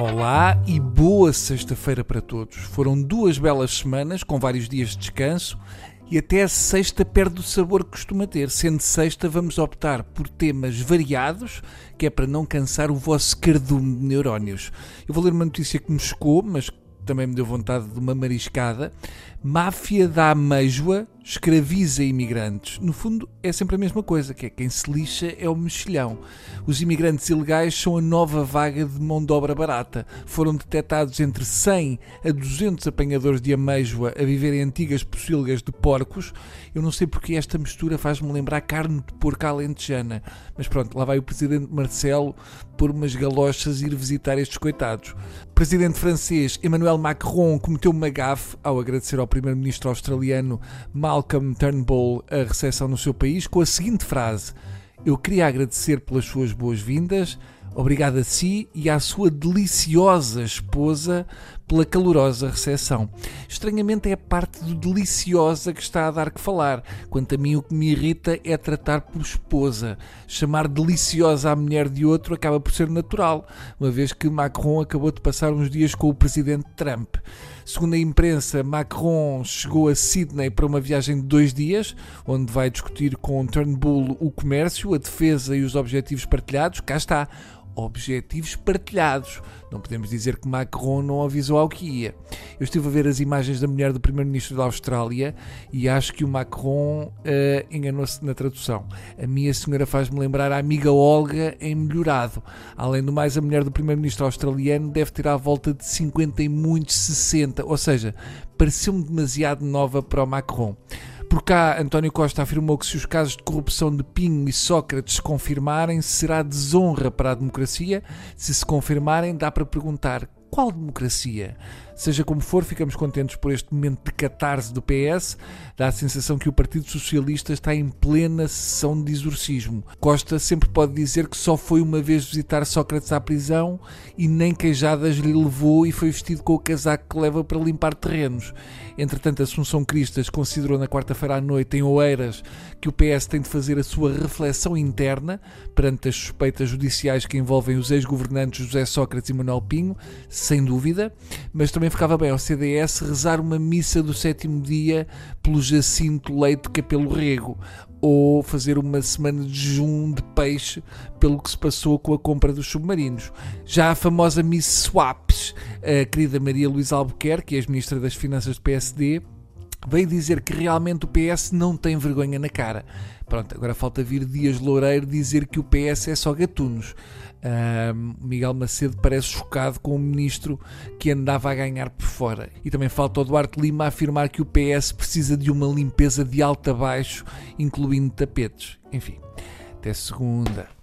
Olá e boa sexta-feira para todos. Foram duas belas semanas com vários dias de descanso e até a sexta perde o sabor que costuma ter. Sendo sexta, vamos optar por temas variados, que é para não cansar o vosso cardume de neurónios. Eu vou ler uma notícia que me chocou, mas também me deu vontade de uma mariscada. Máfia da ameijoa escraviza imigrantes. No fundo, é sempre a mesma coisa, que é quem se lixa é o mexilhão. Os imigrantes ilegais são a nova vaga de mão de obra barata. Foram detectados entre 100 a 200 apanhadores de ameijoa a viver em antigas pocilgas de porcos. Eu não sei porque esta mistura faz-me lembrar carne de porco alentejana. Mas pronto, lá vai o presidente Marcelo por umas galochas ir visitar estes coitados. O presidente francês Emmanuel Macron cometeu uma gafe ao agradecer ao primeiro-ministro australiano Mal Malcolm Turnbull a recepção no seu país com a seguinte frase: Eu queria agradecer pelas suas boas-vindas, obrigado a si e à sua deliciosa esposa pela calorosa recepção. Estranhamente é a parte do deliciosa que está a dar que falar. Quanto a mim, o que me irrita é tratar por esposa. Chamar deliciosa a mulher de outro acaba por ser natural, uma vez que Macron acabou de passar uns dias com o presidente Trump. Segundo a imprensa, Macron chegou a Sydney para uma viagem de dois dias, onde vai discutir com Turnbull o comércio, a defesa e os objetivos partilhados. Cá está objetivos partilhados. Não podemos dizer que Macron não avisou ao que ia. Eu estive a ver as imagens da mulher do primeiro-ministro da Austrália e acho que o Macron uh, enganou-se na tradução. A minha senhora faz-me lembrar a amiga Olga em melhorado. Além do mais, a mulher do primeiro-ministro australiano deve ter à volta de 50 e muitos 60, ou seja, pareceu-me demasiado nova para o Macron. Por cá, António Costa afirmou que se os casos de corrupção de Pinho e Sócrates se confirmarem, será desonra para a democracia. Se se confirmarem, dá para perguntar qual democracia? Seja como for, ficamos contentes por este momento de catarse do PS. Dá a sensação que o Partido Socialista está em plena sessão de exorcismo. Costa sempre pode dizer que só foi uma vez visitar Sócrates à prisão e nem queijadas lhe levou e foi vestido com o casaco que leva para limpar terrenos. Entretanto, Assunção Cristas considerou na quarta-feira à noite em Oeiras que o PS tem de fazer a sua reflexão interna perante as suspeitas judiciais que envolvem os ex-governantes José Sócrates e Manuel Pinho, sem dúvida, mas também ficava bem ao CDS rezar uma missa do sétimo dia pelo Jacinto Leite Capelo Rego ou fazer uma semana de jejum de peixe pelo que se passou com a compra dos submarinos. Já a famosa Miss Swaps, a querida Maria Luísa Albuquerque, ex-ministra das Finanças do PSD, veio dizer que realmente o PS não tem vergonha na cara. Pronto, agora falta vir Dias Loureiro dizer que o PS é só gatunos. Uh, Miguel Macedo parece chocado com o ministro que andava a ganhar por fora. E também falta o Duarte Lima afirmar que o PS precisa de uma limpeza de alto a baixo, incluindo tapetes. Enfim, até segunda.